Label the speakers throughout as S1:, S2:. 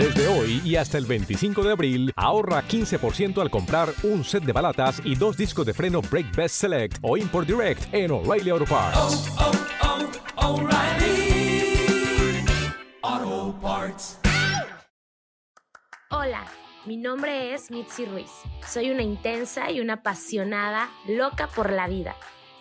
S1: Desde hoy y hasta el 25 de abril, ahorra 15% al comprar un set de balatas y dos discos de freno Brake Best Select o Import Direct en O'Reilly Auto Parts.
S2: Oh, oh, oh, O'Reilly Auto Parts.
S3: Hola, mi nombre es Mitzi Ruiz. Soy una intensa y una apasionada, loca por la vida.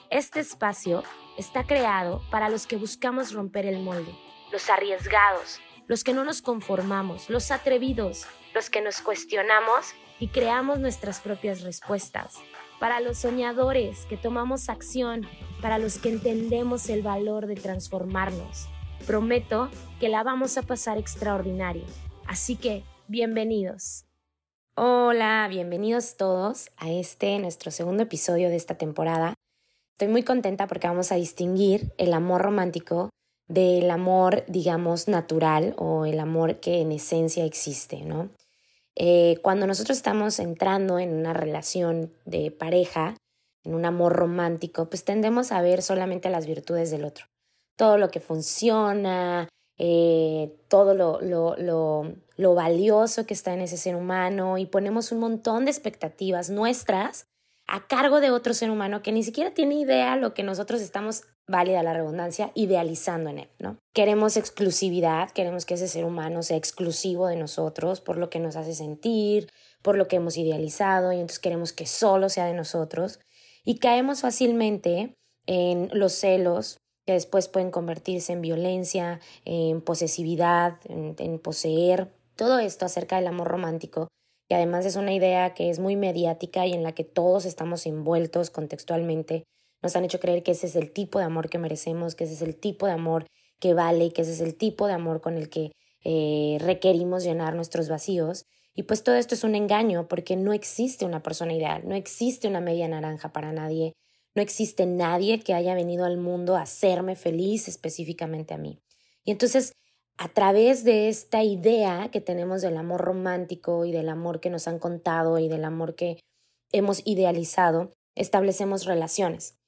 S3: Este espacio está creado para los que buscamos romper el molde, los arriesgados, los que no nos conformamos, los atrevidos, los que nos cuestionamos y creamos nuestras propias respuestas, para los soñadores que tomamos acción, para los que entendemos el valor de transformarnos. Prometo que la vamos a pasar extraordinario. Así que, bienvenidos. Hola, bienvenidos todos a este nuestro segundo episodio de esta temporada. Estoy muy contenta porque vamos a distinguir el amor romántico del amor, digamos, natural o el amor que en esencia existe, ¿no? Eh, cuando nosotros estamos entrando en una relación de pareja, en un amor romántico, pues tendemos a ver solamente las virtudes del otro. Todo lo que funciona, eh, todo lo, lo, lo, lo valioso que está en ese ser humano y ponemos un montón de expectativas nuestras a cargo de otro ser humano que ni siquiera tiene idea lo que nosotros estamos, válida la redundancia, idealizando en él, ¿no? Queremos exclusividad, queremos que ese ser humano sea exclusivo de nosotros por lo que nos hace sentir, por lo que hemos idealizado y entonces queremos que solo sea de nosotros y caemos fácilmente en los celos que después pueden convertirse en violencia, en posesividad, en, en poseer, todo esto acerca del amor romántico y además es una idea que es muy mediática y en la que todos estamos envueltos contextualmente. Nos han hecho creer que ese es el tipo de amor que merecemos, que ese es el tipo de amor que vale, que ese es el tipo de amor con el que eh, requerimos llenar nuestros vacíos. Y pues todo esto es un engaño porque no existe una persona ideal, no existe una media naranja para nadie, no existe nadie que haya venido al mundo a hacerme feliz específicamente a mí. Y entonces a través de esta idea que tenemos del amor romántico y del amor que nos han contado y del amor que hemos idealizado, establecemos relaciones.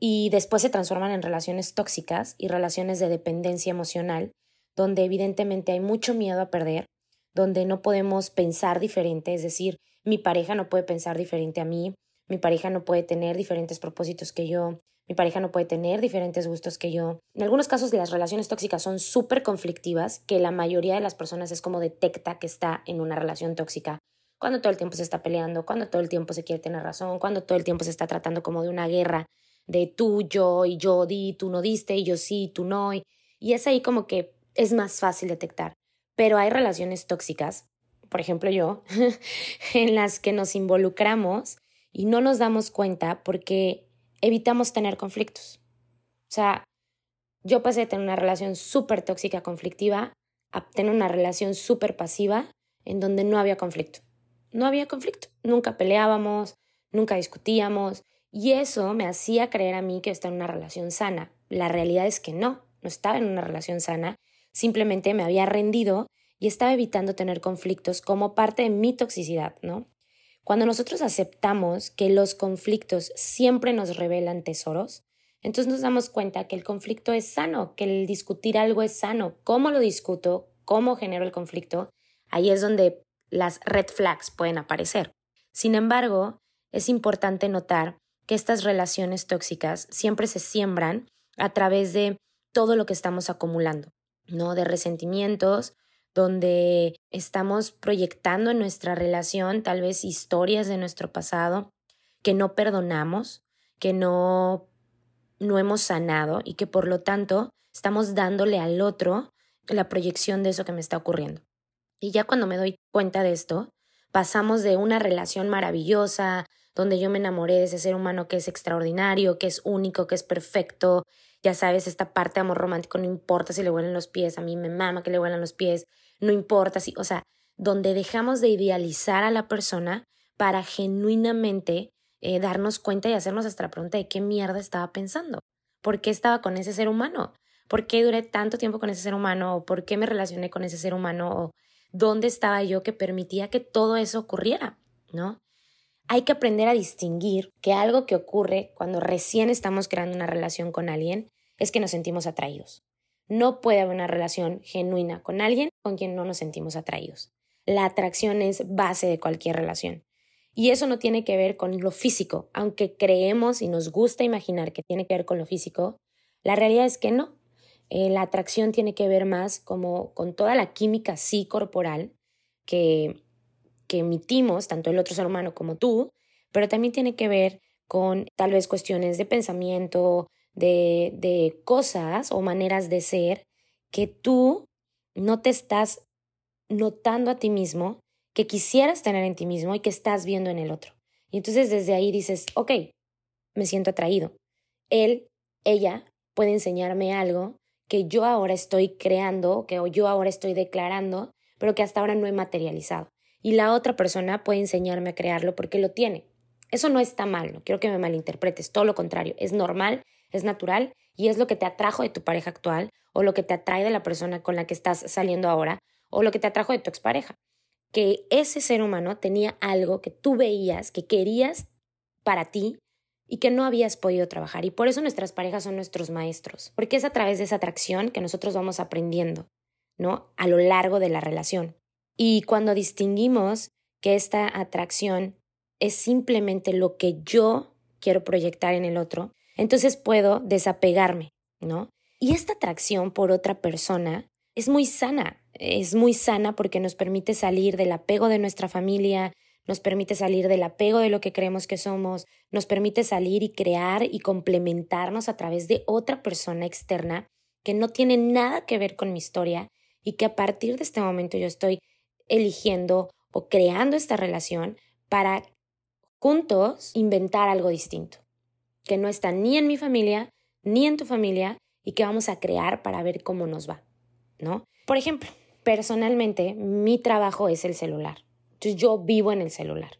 S3: Y después se transforman en relaciones tóxicas y relaciones de dependencia emocional, donde evidentemente hay mucho miedo a perder, donde no podemos pensar diferente, es decir, mi pareja no puede pensar diferente a mí, mi pareja no puede tener diferentes propósitos que yo, mi pareja no puede tener diferentes gustos que yo. En algunos casos las relaciones tóxicas son súper conflictivas, que la mayoría de las personas es como detecta que está en una relación tóxica. Cuando todo el tiempo se está peleando, cuando todo el tiempo se quiere tener razón, cuando todo el tiempo se está tratando como de una guerra de tú, yo y yo di, tú no diste y yo sí, tú no. Y, y es ahí como que es más fácil detectar. Pero hay relaciones tóxicas, por ejemplo yo, en las que nos involucramos y no nos damos cuenta porque evitamos tener conflictos. O sea, yo pasé de tener una relación súper tóxica, conflictiva, a tener una relación súper pasiva en donde no había conflicto. No había conflicto. Nunca peleábamos, nunca discutíamos. Y eso me hacía creer a mí que estaba en una relación sana. La realidad es que no, no estaba en una relación sana. Simplemente me había rendido y estaba evitando tener conflictos como parte de mi toxicidad, ¿no? Cuando nosotros aceptamos que los conflictos siempre nos revelan tesoros, entonces nos damos cuenta que el conflicto es sano, que el discutir algo es sano. ¿Cómo lo discuto? ¿Cómo genero el conflicto? Ahí es donde las red flags pueden aparecer. Sin embargo, es importante notar que estas relaciones tóxicas siempre se siembran a través de todo lo que estamos acumulando, ¿no? De resentimientos, donde estamos proyectando en nuestra relación tal vez historias de nuestro pasado que no perdonamos, que no, no hemos sanado y que por lo tanto estamos dándole al otro la proyección de eso que me está ocurriendo. Y ya cuando me doy cuenta de esto, pasamos de una relación maravillosa, donde yo me enamoré de ese ser humano que es extraordinario, que es único, que es perfecto. Ya sabes, esta parte de amor romántico no importa si le huelen los pies, a mí me mama que le huelan los pies, no importa si, o sea, donde dejamos de idealizar a la persona para genuinamente eh, darnos cuenta y hacernos esta pregunta de qué mierda estaba pensando, por qué estaba con ese ser humano, por qué duré tanto tiempo con ese ser humano, o por qué me relacioné con ese ser humano, o dónde estaba yo que permitía que todo eso ocurriera, ¿no? Hay que aprender a distinguir que algo que ocurre cuando recién estamos creando una relación con alguien es que nos sentimos atraídos. No puede haber una relación genuina con alguien con quien no nos sentimos atraídos. La atracción es base de cualquier relación. Y eso no tiene que ver con lo físico, aunque creemos y nos gusta imaginar que tiene que ver con lo físico, la realidad es que no. Eh, la atracción tiene que ver más como con toda la química sí corporal que, que emitimos, tanto el otro ser humano como tú, pero también tiene que ver con tal vez cuestiones de pensamiento, de, de cosas o maneras de ser que tú no te estás notando a ti mismo que quisieras tener en ti mismo y que estás viendo en el otro. Y entonces desde ahí dices, ok, me siento atraído. Él, ella puede enseñarme algo que yo ahora estoy creando, que yo ahora estoy declarando, pero que hasta ahora no he materializado. Y la otra persona puede enseñarme a crearlo porque lo tiene. Eso no está mal, no quiero que me malinterpretes, todo lo contrario, es normal, es natural y es lo que te atrajo de tu pareja actual o lo que te atrae de la persona con la que estás saliendo ahora o lo que te atrajo de tu expareja que ese ser humano tenía algo que tú veías, que querías para ti y que no habías podido trabajar. Y por eso nuestras parejas son nuestros maestros, porque es a través de esa atracción que nosotros vamos aprendiendo, ¿no? A lo largo de la relación. Y cuando distinguimos que esta atracción es simplemente lo que yo quiero proyectar en el otro, entonces puedo desapegarme, ¿no? Y esta atracción por otra persona es muy sana, es muy sana porque nos permite salir del apego de nuestra familia, nos permite salir del apego de lo que creemos que somos, nos permite salir y crear y complementarnos a través de otra persona externa que no tiene nada que ver con mi historia y que a partir de este momento yo estoy eligiendo o creando esta relación para juntos inventar algo distinto, que no está ni en mi familia ni en tu familia y que vamos a crear para ver cómo nos va. ¿no? Por ejemplo, personalmente, mi trabajo es el celular. Entonces yo vivo en el celular.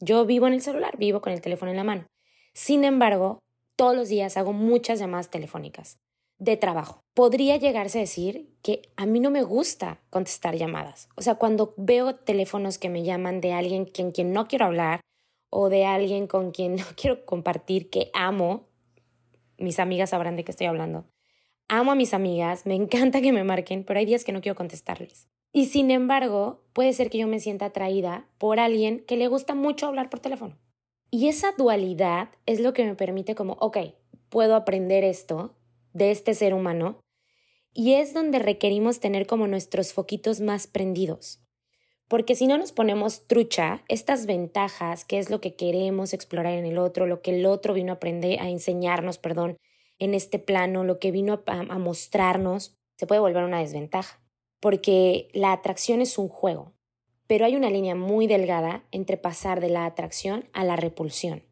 S3: Yo vivo en el celular, vivo con el teléfono en la mano. Sin embargo, todos los días hago muchas llamadas telefónicas de trabajo. Podría llegarse a decir que a mí no me gusta contestar llamadas. O sea, cuando veo teléfonos que me llaman de alguien con quien no quiero hablar o de alguien con quien no quiero compartir, que amo, mis amigas sabrán de qué estoy hablando. Amo a mis amigas, me encanta que me marquen, pero hay días que no quiero contestarles. Y sin embargo, puede ser que yo me sienta atraída por alguien que le gusta mucho hablar por teléfono. Y esa dualidad es lo que me permite como, ok, puedo aprender esto de este ser humano. Y es donde requerimos tener como nuestros foquitos más prendidos. Porque si no nos ponemos trucha, estas ventajas, que es lo que queremos explorar en el otro, lo que el otro vino a aprender, a enseñarnos, perdón, en este plano, lo que vino a, mostrarnos, se puede volver una desventaja, porque la atracción es un juego, pero hay una línea muy delgada entre pasar de la atracción a la repulsión.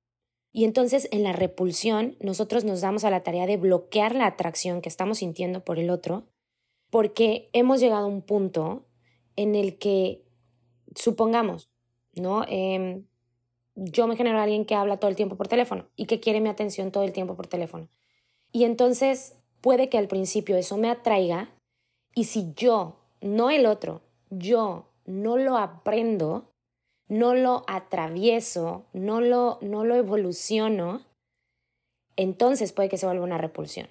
S3: Y entonces en la repulsión nosotros nos damos a la tarea de bloquear la atracción que estamos sintiendo por el otro, porque hemos llegado a un punto en el que, supongamos, ¿no? Em, yo me genero a alguien que habla todo el tiempo por teléfono y que quiere mi atención todo el tiempo por teléfono. Y entonces puede que al principio eso me atraiga y si yo, no el otro, yo no lo aprendo, no lo atravieso, no lo, no lo evoluciono, entonces puede que se vuelva una repulsión.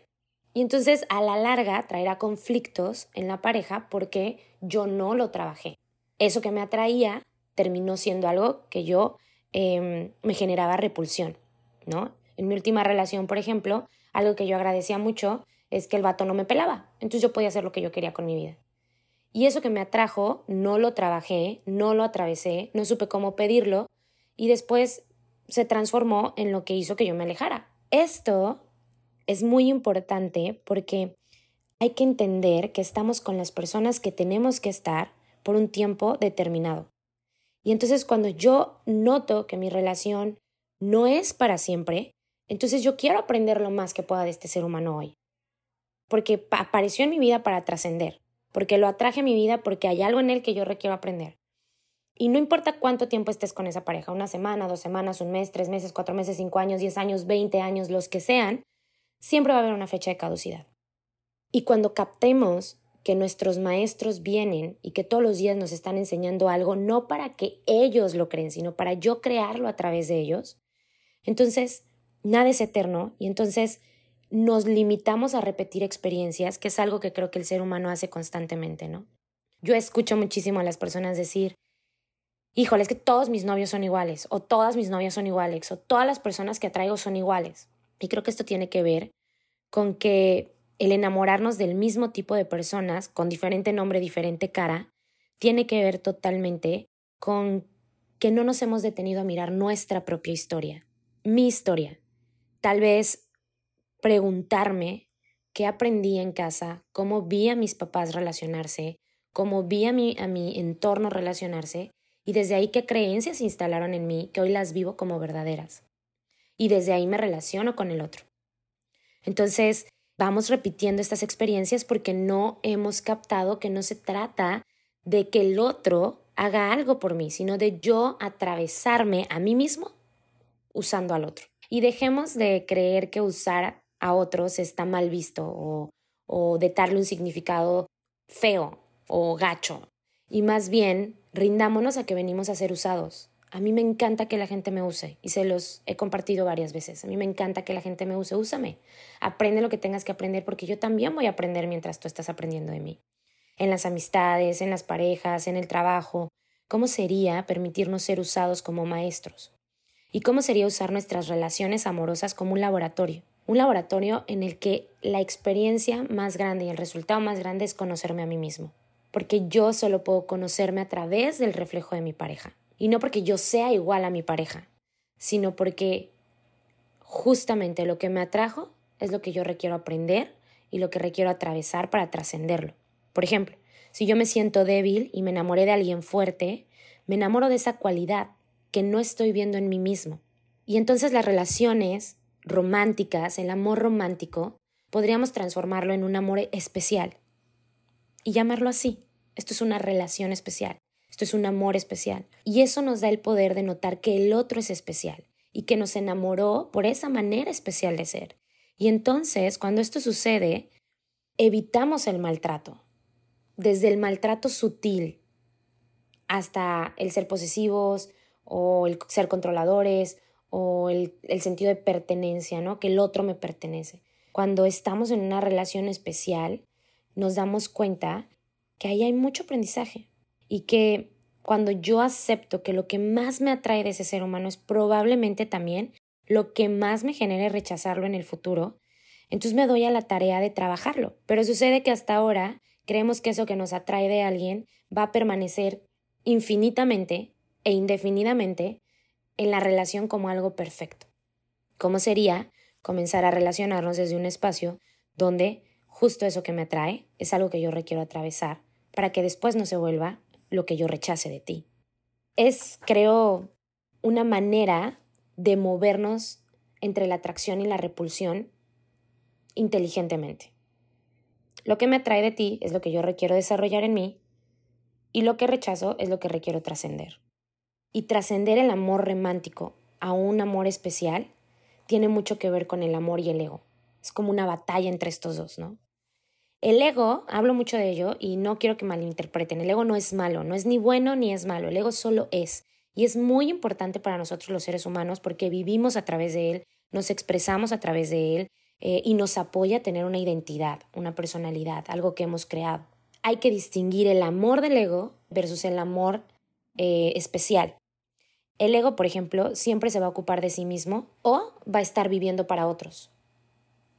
S3: Y entonces a la larga traerá conflictos en la pareja porque yo no lo trabajé. Eso que me atraía terminó siendo algo que yo em, me generaba repulsión, ¿no? En mi última relación, por ejemplo, algo que yo agradecía mucho es que el vato no me pelaba, entonces yo podía hacer lo que yo quería con mi vida. Y eso que me atrajo, no lo trabajé, no lo atravesé, no supe cómo pedirlo y después se transformó en lo que hizo que yo me alejara. Esto es muy importante porque hay que entender que estamos con las personas que tenemos que estar por un tiempo determinado. Y entonces cuando yo noto que mi relación no es para siempre, entonces yo quiero aprender lo más que pueda de este ser humano hoy, porque apareció en mi vida para trascender, porque lo atraje a mi vida, porque hay algo en él que yo requiero aprender. Y no importa cuánto tiempo estés con esa pareja, una semana, dos semanas, un mes, tres meses, cuatro meses, cinco años, diez años, veinte años, los que sean, siempre va a haber una fecha de caducidad. Y cuando captemos que nuestros maestros vienen y que todos los días nos están enseñando algo, no para que ellos lo creen, sino para yo crearlo a través de ellos, entonces nada es eterno y entonces nos limitamos a repetir experiencias, que es algo que creo que el ser humano hace constantemente, ¿no? Yo escucho muchísimo a las personas decir, híjole, es que todos mis novios son iguales, o todas mis novias son iguales, o todas las personas que atraigo son iguales. Y creo que esto tiene que ver con que el enamorarnos del mismo tipo de personas, con diferente nombre, diferente cara, tiene que ver totalmente con que no nos hemos detenido a mirar nuestra propia historia, mi historia. Tal vez preguntarme qué aprendí en casa, cómo vi a mis papás relacionarse, cómo vi a mi, a mi entorno relacionarse y desde ahí qué creencias se instalaron en mí que hoy las vivo como verdaderas. Y desde ahí me relaciono con el otro. Entonces, vamos repitiendo estas experiencias porque no hemos captado que no se trata de que el otro haga algo por mí, sino de yo atravesarme a mí mismo usando al otro. Y dejemos de creer que usar a otros está mal visto o, o de darle un significado feo o gacho. Y más bien, rindámonos a que venimos a ser usados. A mí me encanta que la gente me use y se los he compartido varias veces. A mí me encanta que la gente me use. Úsame. Aprende lo que tengas que aprender porque yo también voy a aprender mientras tú estás aprendiendo de mí. En las amistades, en las parejas, en el trabajo. ¿Cómo sería permitirnos ser usados como maestros? ¿Y cómo sería usar nuestras relaciones amorosas como un laboratorio? Un laboratorio en el que la experiencia más grande y el resultado más grande es conocerme a mí mismo, porque yo solo puedo conocerme a través del reflejo de mi pareja. Y no porque yo sea igual a mi pareja, sino porque justamente lo que me atrajo es lo que yo requiero aprender y lo que requiero atravesar para trascenderlo. Por ejemplo, si yo me siento débil y me enamoré de alguien fuerte, me enamoro de esa cualidad que no estoy viendo en mí mismo. Y entonces las relaciones románticas, el amor romántico, podríamos transformarlo en un amor especial y llamarlo así. Esto es una relación especial, esto es un amor especial. Y eso nos da el poder de notar que el otro es especial y que nos enamoró por esa manera especial de ser. Y entonces, cuando esto sucede, evitamos el maltrato, desde el maltrato sutil hasta el ser posesivos o el ser controladores o el, sentido de pertenencia, ¿no? Que el otro me pertenece. Cuando estamos en una relación especial, nos damos cuenta que ahí hay mucho aprendizaje y que cuando yo acepto que lo que más me atrae de ese ser humano es probablemente también lo que más me genere rechazarlo en el futuro, entonces me doy a la tarea de trabajarlo. Pero sucede que hasta ahora creemos que eso que nos atrae de alguien va a permanecer infinitamente e indefinidamente en la relación como algo perfecto. ¿Cómo sería comenzar a relacionarnos desde un espacio donde justo eso que me atrae es algo que yo requiero atravesar para que después no se vuelva lo que yo rechace de ti? Es, creo, una manera de movernos entre la atracción y la repulsión inteligentemente. Lo que me atrae de ti es lo que yo requiero desarrollar en mí y lo que rechazo es lo que requiero trascender. Y trascender el amor romántico a un amor especial tiene mucho que ver con el amor y el ego. Es como una batalla entre estos dos, ¿no? El ego, hablo mucho de ello y no quiero que malinterpreten, el ego no es malo, no es ni bueno ni es malo, el ego solo es. Y es muy importante para nosotros los seres humanos porque vivimos a través de él, nos expresamos a través de él eh, y nos apoya a tener una identidad, una personalidad, algo que hemos creado. Hay que distinguir el amor del ego versus el amor eh, especial. El ego, por ejemplo, siempre se va a ocupar de sí mismo o va a estar viviendo para otros.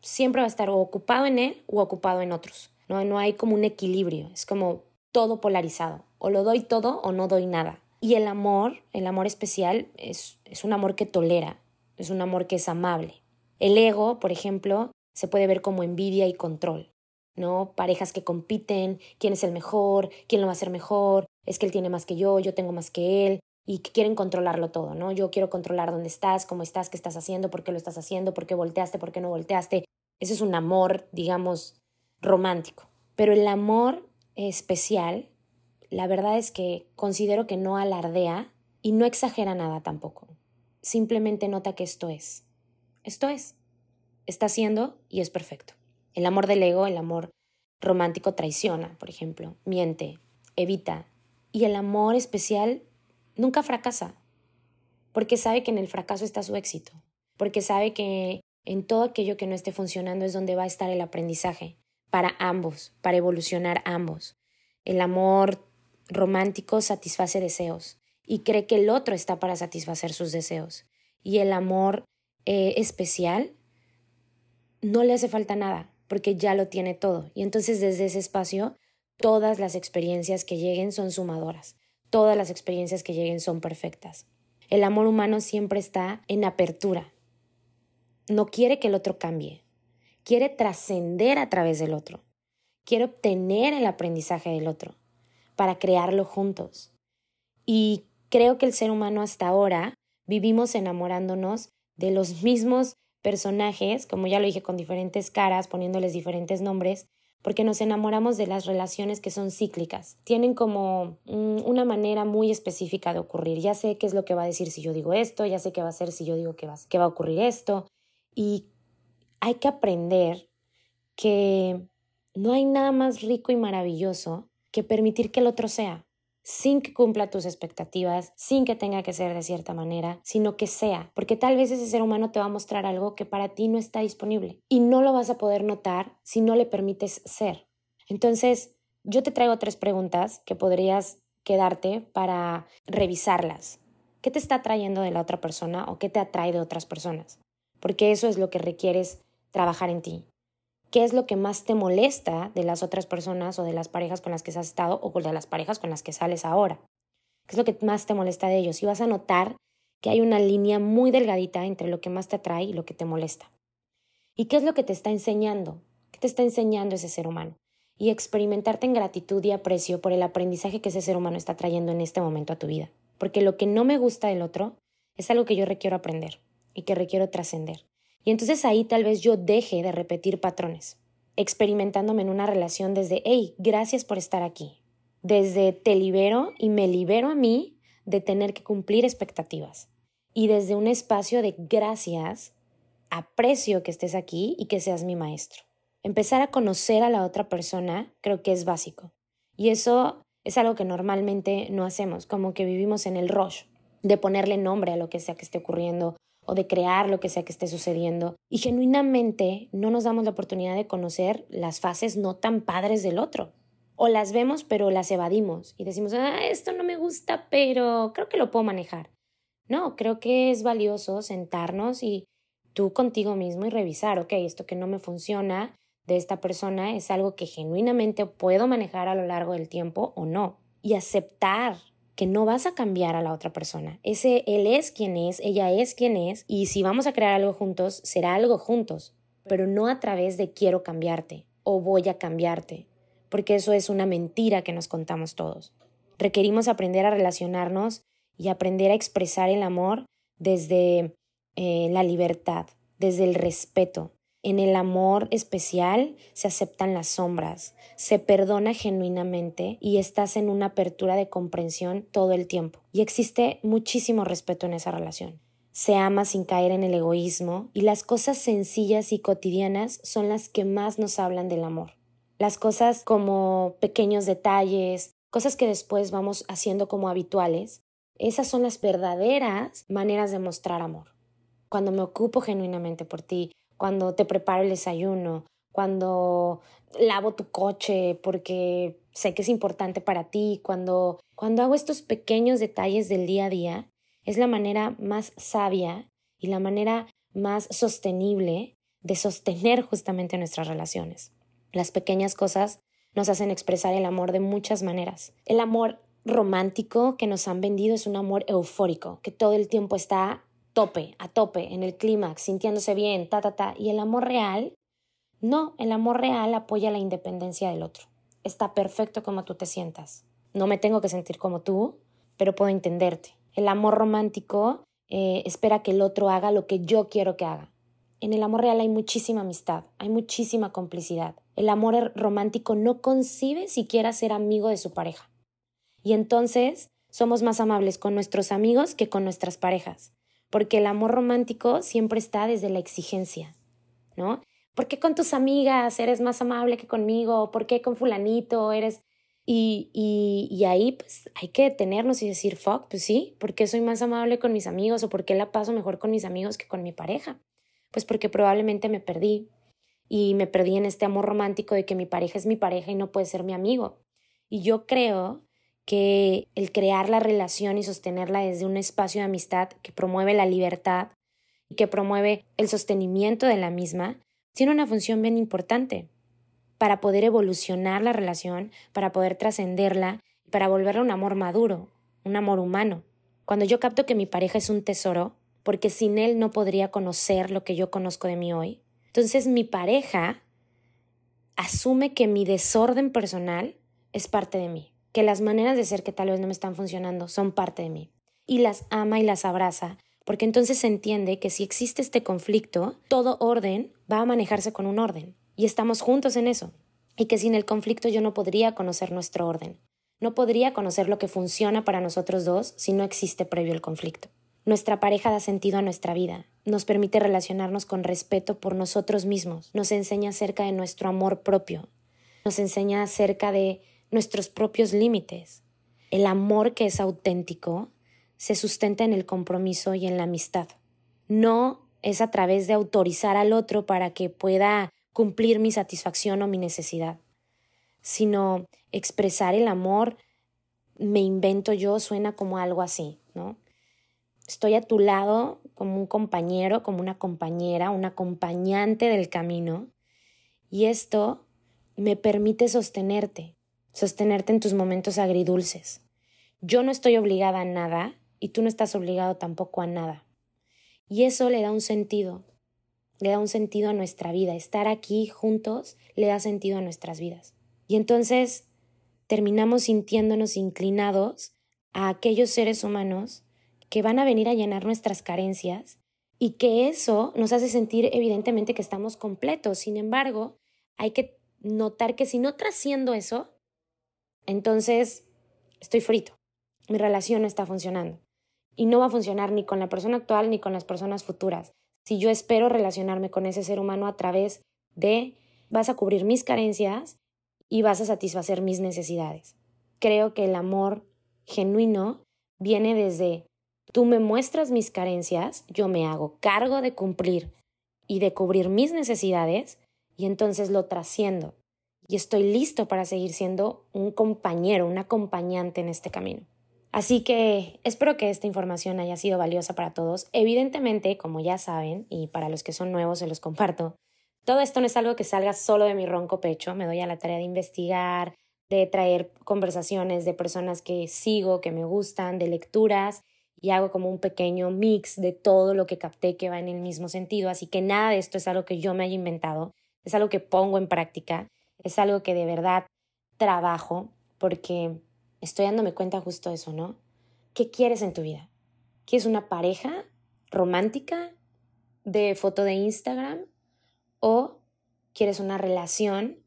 S3: Siempre va a estar ocupado en él o ocupado en otros. No, no hay como un equilibrio, es como todo polarizado. O lo doy todo o no doy nada. Y el amor, el amor especial, es, es un amor que tolera, es un amor que es amable. El ego, por ejemplo, se puede ver como envidia y control. ¿no? Parejas que compiten, quién es el mejor, quién lo va a hacer mejor, es que él tiene más que yo, yo tengo más que él, y quieren controlarlo todo, ¿no? Yo quiero controlar dónde estás, cómo estás, qué estás haciendo, por qué lo estás haciendo, por qué volteaste, por qué no volteaste. Ese es un amor, digamos, romántico. Pero el amor especial, la verdad es que considero que no alardea y no exagera nada tampoco. Simplemente nota que esto es. Esto es. Está siendo y es perfecto. El amor del ego, el amor romántico traiciona, por ejemplo, miente, evita. Y el amor especial nunca fracasa, porque sabe que en el fracaso está su éxito, porque sabe que en todo aquello que no esté funcionando es donde va a estar el aprendizaje para ambos, para evolucionar ambos. El amor romántico satisface deseos y cree que el otro está para satisfacer sus deseos. Y el amor eh, especial no le hace falta nada, porque ya lo tiene todo. Y entonces desde ese espacio, todas las experiencias que lleguen son sumadoras, todas las experiencias que lleguen son perfectas. El amor humano siempre está en apertura. No quiere que el otro cambie, quiere trascender a través del otro, quiere obtener el aprendizaje del otro para crearlo juntos. Y creo que el ser humano hasta ahora vivimos enamorándonos de los mismos personajes, como ya lo dije, con diferentes caras, poniéndoles diferentes nombres, porque nos enamoramos de las relaciones que son cíclicas. Tienen como una manera muy específica de ocurrir. Ya sé qué es lo que va a decir si yo digo esto, ya sé qué va a ser si yo digo que va, que va a ocurrir esto. Y hay que aprender que no hay nada más rico y maravilloso que permitir que el otro sea sin que cumpla tus expectativas, sin que tenga que ser de cierta manera, sino que sea, porque tal vez ese ser humano te va a mostrar algo que para ti no está disponible y no lo vas a poder notar si no le permites ser. Entonces, yo te traigo tres preguntas que podrías quedarte para revisarlas. ¿Qué te está trayendo de la otra persona o qué te atrae de otras personas? Porque eso es lo que requieres trabajar en ti qué es lo que más te molesta de las otras personas o de las parejas con las que has estado o de las parejas con las que sales ahora. ¿Qué es lo que más te molesta de ellos? Y vas a notar que hay una línea muy delgadita entre lo que más te atrae y lo que te molesta. ¿Y qué es lo que te está enseñando? ¿Qué te está enseñando ese ser humano? Y experimentarte en gratitud y aprecio por el aprendizaje que ese ser humano está trayendo en este momento a tu vida. Porque lo que no me gusta del otro es algo que yo requiero aprender y que requiero trascender. Y entonces ahí tal vez yo deje de repetir patrones, experimentándome en una relación desde, hey, gracias por estar aquí, desde te libero y me libero a mí de tener que cumplir expectativas. Y desde un espacio de gracias, aprecio que estés aquí y que seas mi maestro. Empezar a conocer a la otra persona creo que es básico. Y eso es algo que normalmente no hacemos, como que vivimos en el rush de ponerle nombre a lo que sea que esté ocurriendo o de crear lo que sea que esté sucediendo y genuinamente no nos damos la oportunidad de conocer las fases no tan padres del otro. O las vemos pero las evadimos y decimos, ah, esto no me gusta, pero creo que lo puedo manejar. No, creo que es valioso sentarnos y tú contigo mismo y revisar, ok, esto que no me funciona de esta persona es algo que genuinamente puedo manejar a lo largo del tiempo o no. Y aceptar que no vas a cambiar a la otra persona. Ese él es quien es, ella es quien es, y si vamos a crear algo juntos, será algo juntos, pero no a través de quiero cambiarte o voy a cambiarte, porque eso es una mentira que nos contamos todos. Requerimos aprender a relacionarnos y aprender a expresar el amor desde eh, la libertad, desde el respeto, en el amor especial se aceptan las sombras, se perdona genuinamente y estás en una apertura de comprensión todo el tiempo. Y existe muchísimo respeto en esa relación. Se ama sin caer en el egoísmo y las cosas sencillas y cotidianas son las que más nos hablan del amor. Las cosas como pequeños detalles, cosas que después vamos haciendo como habituales, esas son las verdaderas maneras de mostrar amor. Cuando me ocupo genuinamente por ti, cuando te preparo el desayuno, cuando lavo tu coche porque sé que es importante para ti, cuando, cuando hago estos pequeños detalles del día a día, es la manera más sabia y la manera más sostenible de sostener justamente nuestras relaciones. Las pequeñas cosas nos hacen expresar el amor de muchas maneras. El amor romántico que nos han vendido es un amor eufórico, que todo el tiempo está tope, a tope, en el clímax, sintiéndose bien, ta, ta, ta. Y el amor real, no, el amor real apoya la independencia del otro. Está perfecto como tú te sientas. No me tengo que sentir como tú, pero puedo entenderte. El amor romántico eh, espera que el otro haga lo que yo quiero que haga. En el amor real hay muchísima amistad, hay muchísima complicidad. El amor romántico no concibe siquiera ser amigo de su pareja. Y entonces somos más amables con nuestros amigos que con nuestras parejas, porque el amor romántico siempre está desde la exigencia, ¿no? ¿Por qué con tus amigas eres más amable que conmigo? ¿Por qué con fulanito eres...? Y, y, y ahí pues hay que detenernos y decir, fuck, pues sí, ¿por qué soy más amable con mis amigos o por qué la paso mejor con mis amigos que con mi pareja? Pues porque probablemente me perdí y me perdí en este amor romántico de que mi pareja es mi pareja y no puede ser mi amigo. Y yo creo que el crear la relación y sostenerla desde un espacio de amistad que promueve la libertad y que promueve el sostenimiento de la misma, tiene una función bien importante para poder evolucionar la relación, para poder trascenderla, para volverla un amor maduro, un amor humano. Cuando yo capto que mi pareja es un tesoro, porque sin él no podría conocer lo que yo conozco de mí hoy, entonces mi pareja asume que mi desorden personal es parte de mí, que las maneras de ser que tal vez no me están funcionando son parte de mí, y las ama y las abraza, porque entonces se entiende que si existe este conflicto, todo orden va a manejarse con un orden y estamos juntos en eso. Y que sin el conflicto yo no podría conocer nuestro orden. No podría conocer lo que funciona para nosotros dos si no existe previo el conflicto. Nuestra pareja da sentido a nuestra vida, nos permite relacionarnos con respeto por nosotros mismos, nos enseña acerca de nuestro amor propio, nos enseña acerca de nuestros propios límites. El amor que es auténtico se sustenta en el compromiso y en la amistad. No es a través de autorizar al otro para que pueda cumplir mi satisfacción o mi necesidad, sino expresar el amor, me invento yo, suena como algo así, ¿no? Estoy a tu lado como un compañero, como una compañera, un acompañante del camino, y esto me permite sostenerte, sostenerte en tus momentos agridulces. Yo no estoy obligada a nada y tú no estás obligado tampoco a nada. Y eso le da un sentido, le da un sentido a nuestra vida. Estar aquí juntos le da sentido a nuestras vidas. Y entonces terminamos sintiéndonos inclinados a aquellos seres humanos que van a venir a llenar nuestras carencias y que eso nos hace sentir evidentemente que estamos completos. Sin embargo, hay que notar que si no trasciendo eso, entonces estoy frito. Mi relación no está funcionando. Y no va a funcionar ni con la persona actual ni con las personas futuras si yo espero relacionarme con ese ser humano a través de vas a cubrir mis carencias y vas a satisfacer mis necesidades. Creo que el amor genuino viene desde tú me muestras mis carencias, yo me hago cargo de cumplir y de cubrir mis necesidades y entonces lo trasciendo y estoy listo para seguir siendo un compañero, un acompañante en este camino. Así que espero que esta información haya sido valiosa para todos. Evidentemente, como ya saben, y para los que son nuevos se los comparto, todo esto no es algo que salga solo de mi ronco pecho. Me doy a la tarea de investigar, de traer conversaciones de personas que sigo, que me gustan, de lecturas, y hago como un pequeño mix de todo lo que capté que va en el mismo sentido. Así que nada de esto es algo que yo me haya inventado, es algo que pongo en práctica, es algo que de verdad trabajo, porque estoy dándome cuenta justo eso, ¿no? ¿Qué quieres en tu vida? ¿Quieres una pareja romántica de foto de Instagram o quieres una relación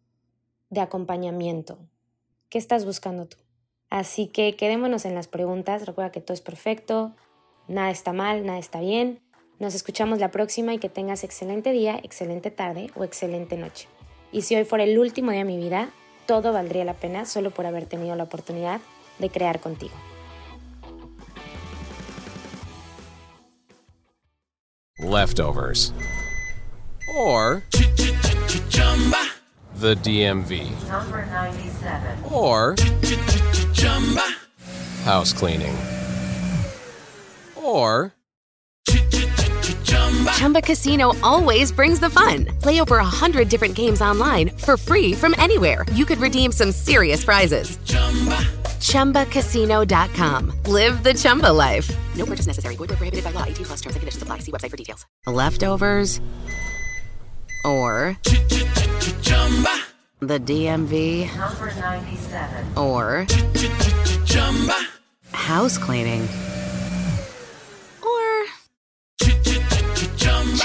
S3: de acompañamiento? ¿Qué estás buscando tú? Así que quedémonos en las preguntas. Recuerda que todo es perfecto, nada está mal, nada está bien. Nos escuchamos la próxima y que tengas excelente día, excelente tarde o excelente noche. Y si hoy fuera el último día de mi vida, todo valdría la pena solo por haber tenido la oportunidad de crear contigo.
S4: Leftovers. Or the DMV.
S5: Number 97.
S4: Or house cleaning. Or
S6: Chumba Casino always brings the fun. Play over a hundred different games online for free from anywhere. You could redeem some serious prizes. Chumba. ChumbaCasino.com. Live the Chumba life. No purchase necessary. Void where prohibited by law. 18 plus terms and conditions apply. See website for details. Leftovers or the DMV
S5: Number 97.
S6: or Chumba. house cleaning